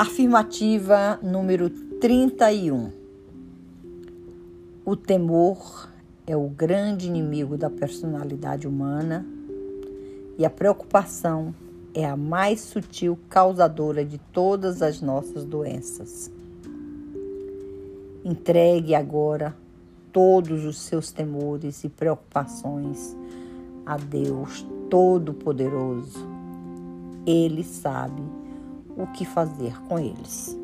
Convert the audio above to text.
Afirmativa número 31. O temor é o grande inimigo da personalidade humana e a preocupação é a mais sutil causadora de todas as nossas doenças. Entregue agora todos os seus temores e preocupações a Deus Todo-Poderoso. Ele sabe o que fazer com eles.